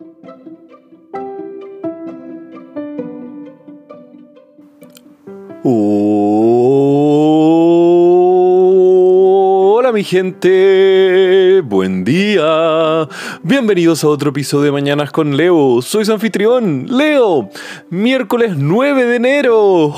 Hola mi gente, buen día. Bienvenidos a otro episodio de Mañanas con Leo. Soy su anfitrión, Leo. Miércoles 9 de enero.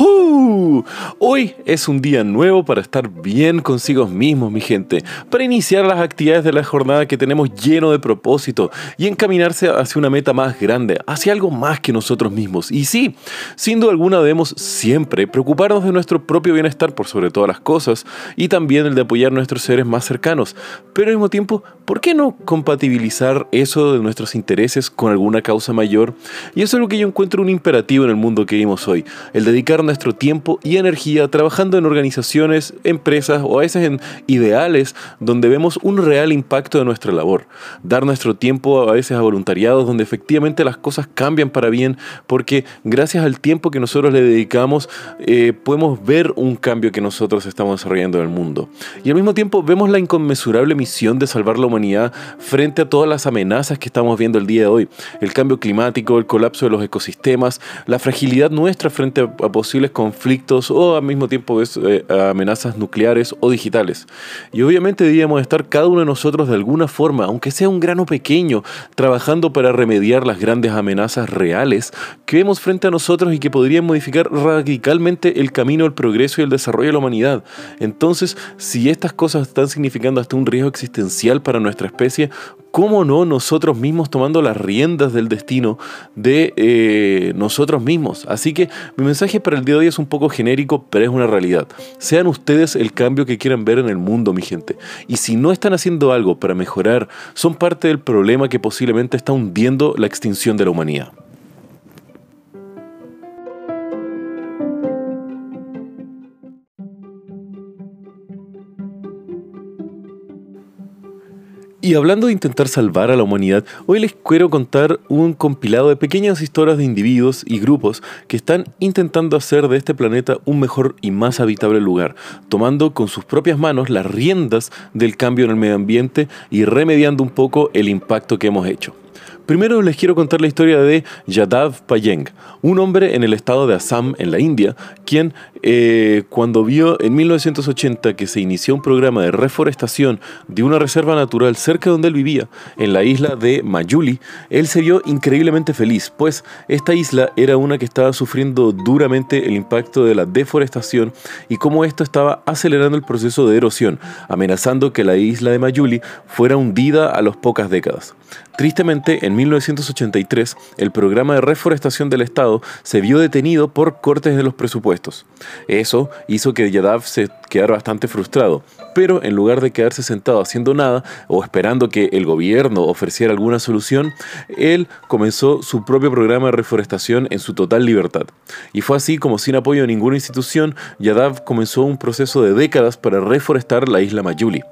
Hoy es un día nuevo para estar bien consigo mismos, mi gente. Para iniciar las actividades de la jornada que tenemos lleno de propósito y encaminarse hacia una meta más grande, hacia algo más que nosotros mismos. Y sí, sin duda alguna debemos siempre preocuparnos de nuestro propio bienestar por sobre todas las cosas y también el de apoyar a nuestros seres más cercanos. Pero al mismo tiempo, ¿por qué no compatibilizar eso de nuestros intereses con alguna causa mayor. Y eso es lo que yo encuentro un imperativo en el mundo que vivimos hoy, el dedicar nuestro tiempo y energía trabajando en organizaciones, empresas o a veces en ideales donde vemos un real impacto de nuestra labor. Dar nuestro tiempo a veces a voluntariados donde efectivamente las cosas cambian para bien porque gracias al tiempo que nosotros le dedicamos eh, podemos ver un cambio que nosotros estamos desarrollando en el mundo. Y al mismo tiempo vemos la inconmensurable misión de salvar la humanidad frente a todas las amenazas que estamos viendo el día de hoy. El cambio climático, el colapso de los ecosistemas, la fragilidad nuestra frente a, posibles conflictos o al mismo tiempo eh, amenazas nucleares o digitales. Y obviamente deberíamos estar cada uno de nosotros de alguna forma, aunque sea un grano pequeño, trabajando para remediar las grandes amenazas reales que vemos frente a nosotros y que podrían modificar radicalmente el camino del progreso y el desarrollo de la humanidad. Entonces, si estas cosas están significando hasta un riesgo existencial para nuestra especie, ¿cómo no nosotros mismos tomando las riendas del destino de eh, nosotros mismos? Así que mi mensaje para el día de hoy es un poco genérico, pero es una realidad. Sean ustedes el cambio que quieran ver en el mundo, mi gente. Y si no están haciendo algo para mejorar, son parte del problema que posiblemente está hundiendo la extinción de la humanidad. Y hablando de intentar salvar a la humanidad, hoy les quiero contar un compilado de pequeñas historias de individuos y grupos que están intentando hacer de este planeta un mejor y más habitable lugar, tomando con sus propias manos las riendas del cambio en el medio ambiente y remediando un poco el impacto que hemos hecho. Primero les quiero contar la historia de Yadav Payeng, un hombre en el estado de Assam, en la India, quien eh, cuando vio en 1980 que se inició un programa de reforestación de una reserva natural cerca de donde él vivía, en la isla de Mayuli, él se vio increíblemente feliz, pues esta isla era una que estaba sufriendo duramente el impacto de la deforestación y cómo esto estaba acelerando el proceso de erosión, amenazando que la isla de Mayuli fuera hundida a las pocas décadas. Tristemente, en 1983, el programa de reforestación del Estado se vio detenido por cortes de los presupuestos. Eso hizo que Yadav se quedara bastante frustrado, pero en lugar de quedarse sentado haciendo nada o esperando que el gobierno ofreciera alguna solución, él comenzó su propio programa de reforestación en su total libertad. Y fue así como sin apoyo de ninguna institución, Yadav comenzó un proceso de décadas para reforestar la isla Mayuli.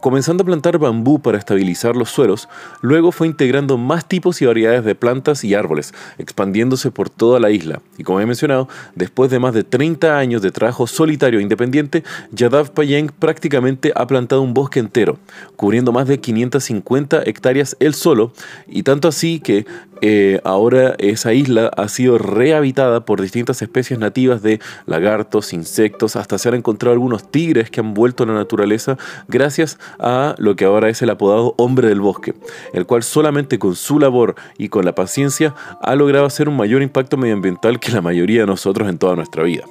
Comenzando a plantar bambú para estabilizar los suelos, luego fue integrando más tipos y variedades de plantas y árboles, expandiéndose por toda la isla. Y como he mencionado, después de más de 30 años de trabajo solitario e independiente, Yadav Payeng prácticamente ha plantado un bosque entero, cubriendo más de 550 hectáreas él solo, y tanto así que eh, ahora esa isla ha sido rehabitada por distintas especies nativas de lagartos, insectos, hasta se han encontrado algunos tigres que han vuelto a la naturaleza gracias a lo que ahora es el apodado hombre del bosque, el cual solamente con su labor y con la paciencia ha logrado hacer un mayor impacto medioambiental que la mayoría de nosotros en toda nuestra vida.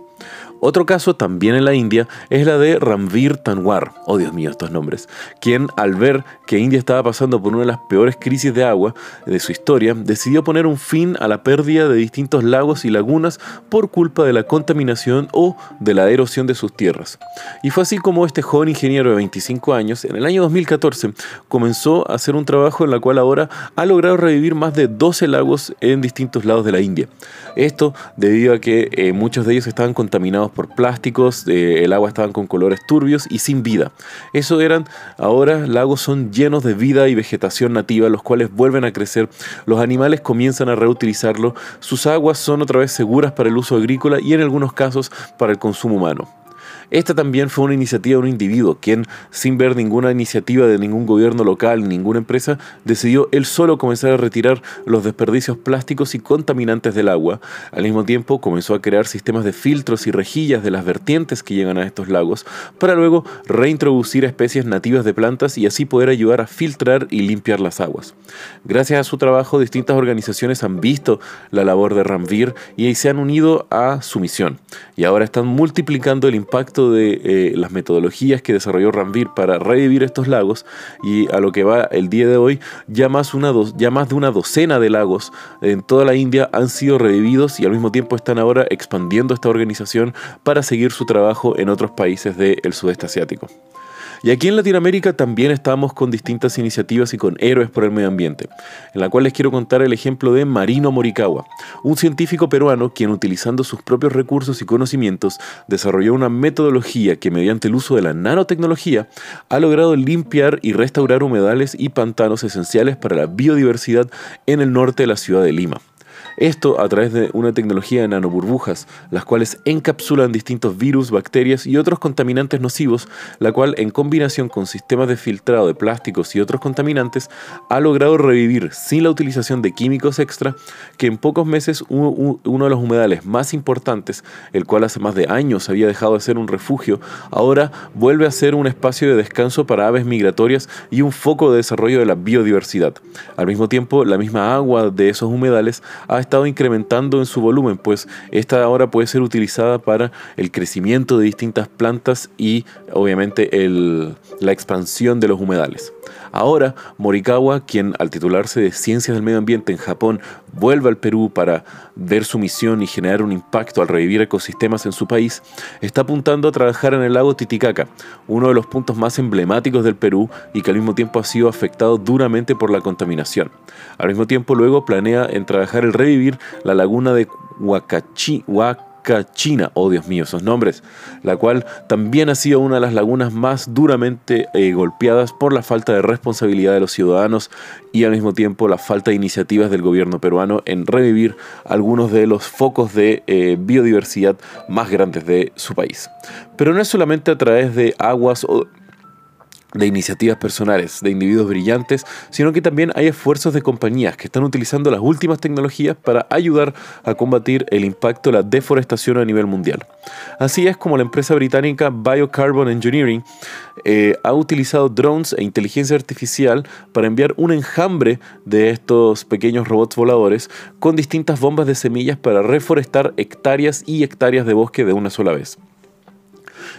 Otro caso también en la India es la de Ramvir Tanwar, oh Dios mío estos nombres, quien al ver que India estaba pasando por una de las peores crisis de agua de su historia, decidió poner un fin a la pérdida de distintos lagos y lagunas por culpa de la contaminación o de la erosión de sus tierras. Y fue así como este joven ingeniero de 25 años, en el año 2014, comenzó a hacer un trabajo en el cual ahora ha logrado revivir más de 12 lagos en distintos lados de la India. Esto debido a que eh, muchos de ellos estaban contaminados por plásticos, eh, el agua estaban con colores turbios y sin vida. Eso eran, ahora lagos son llenos de vida y vegetación nativa, los cuales vuelven a crecer, los animales comienzan a reutilizarlo, sus aguas son otra vez seguras para el uso agrícola y en algunos casos para el consumo humano. Esta también fue una iniciativa de un individuo, quien, sin ver ninguna iniciativa de ningún gobierno local ni ninguna empresa, decidió él solo comenzar a retirar los desperdicios plásticos y contaminantes del agua. Al mismo tiempo, comenzó a crear sistemas de filtros y rejillas de las vertientes que llegan a estos lagos, para luego reintroducir especies nativas de plantas y así poder ayudar a filtrar y limpiar las aguas. Gracias a su trabajo, distintas organizaciones han visto la labor de Ranvir y se han unido a su misión. Y ahora están multiplicando el impacto de eh, las metodologías que desarrolló Ranvir para revivir estos lagos y a lo que va el día de hoy, ya más, una ya más de una docena de lagos en toda la India han sido revividos y al mismo tiempo están ahora expandiendo esta organización para seguir su trabajo en otros países del sudeste asiático. Y aquí en Latinoamérica también estamos con distintas iniciativas y con héroes por el medio ambiente, en la cual les quiero contar el ejemplo de Marino Morikawa, un científico peruano quien utilizando sus propios recursos y conocimientos desarrolló una metodología que mediante el uso de la nanotecnología ha logrado limpiar y restaurar humedales y pantanos esenciales para la biodiversidad en el norte de la ciudad de Lima. Esto a través de una tecnología de nanoburbujas, las cuales encapsulan distintos virus, bacterias y otros contaminantes nocivos, la cual en combinación con sistemas de filtrado de plásticos y otros contaminantes ha logrado revivir sin la utilización de químicos extra que en pocos meses uno de los humedales más importantes, el cual hace más de años había dejado de ser un refugio, ahora vuelve a ser un espacio de descanso para aves migratorias y un foco de desarrollo de la biodiversidad. Al mismo tiempo, la misma agua de esos humedales ha estado incrementando en su volumen, pues esta ahora puede ser utilizada para el crecimiento de distintas plantas y obviamente la expansión de los humedales. Ahora, Morikawa, quien al titularse de Ciencias del Medio Ambiente en Japón, vuelve al Perú para ver su misión y generar un impacto al revivir ecosistemas en su país, está apuntando a trabajar en el lago Titicaca, uno de los puntos más emblemáticos del Perú y que al mismo tiempo ha sido afectado duramente por la contaminación. Al mismo tiempo, luego planea en trabajar el revivir la laguna de Huacachi, China, oh Dios mío, esos nombres, la cual también ha sido una de las lagunas más duramente eh, golpeadas por la falta de responsabilidad de los ciudadanos y al mismo tiempo la falta de iniciativas del gobierno peruano en revivir algunos de los focos de eh, biodiversidad más grandes de su país. Pero no es solamente a través de aguas o de iniciativas personales, de individuos brillantes, sino que también hay esfuerzos de compañías que están utilizando las últimas tecnologías para ayudar a combatir el impacto de la deforestación a nivel mundial. Así es como la empresa británica Biocarbon Engineering eh, ha utilizado drones e inteligencia artificial para enviar un enjambre de estos pequeños robots voladores con distintas bombas de semillas para reforestar hectáreas y hectáreas de bosque de una sola vez.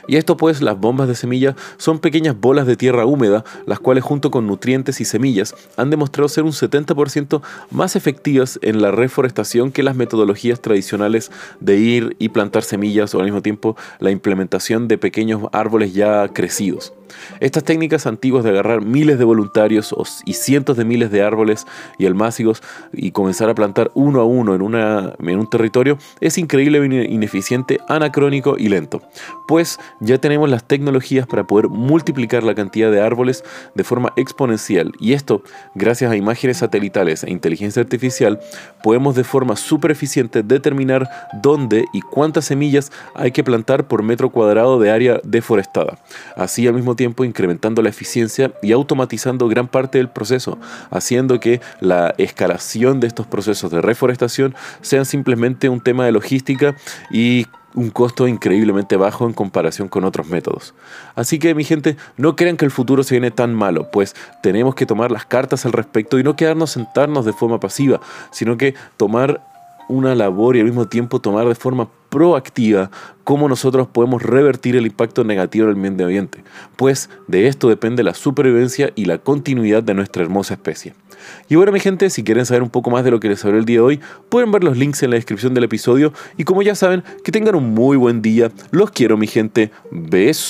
Y esto pues, las bombas de semilla son pequeñas bolas de tierra húmeda, las cuales junto con nutrientes y semillas han demostrado ser un 70% más efectivas en la reforestación que las metodologías tradicionales de ir y plantar semillas o al mismo tiempo la implementación de pequeños árboles ya crecidos. Estas técnicas antiguas de agarrar miles de voluntarios y cientos de miles de árboles y almácigos y comenzar a plantar uno a uno en, en un territorio es increíble, ineficiente, anacrónico y lento. Pues ya tenemos las tecnologías para poder multiplicar la cantidad de árboles de forma exponencial y esto, gracias a imágenes satelitales e inteligencia artificial, podemos de forma súper eficiente determinar dónde y cuántas semillas hay que plantar por metro cuadrado de área deforestada. Así al mismo tiempo incrementando la eficiencia y automatizando gran parte del proceso, haciendo que la escalación de estos procesos de reforestación sean simplemente un tema de logística y un costo increíblemente bajo en comparación con otros métodos. Así que mi gente, no crean que el futuro se viene tan malo, pues tenemos que tomar las cartas al respecto y no quedarnos sentarnos de forma pasiva, sino que tomar una labor y al mismo tiempo tomar de forma proactiva cómo nosotros podemos revertir el impacto negativo del medio ambiente, pues de esto depende la supervivencia y la continuidad de nuestra hermosa especie. Y bueno mi gente, si quieren saber un poco más de lo que les hablé el día de hoy, pueden ver los links en la descripción del episodio y como ya saben, que tengan un muy buen día, los quiero mi gente, besos.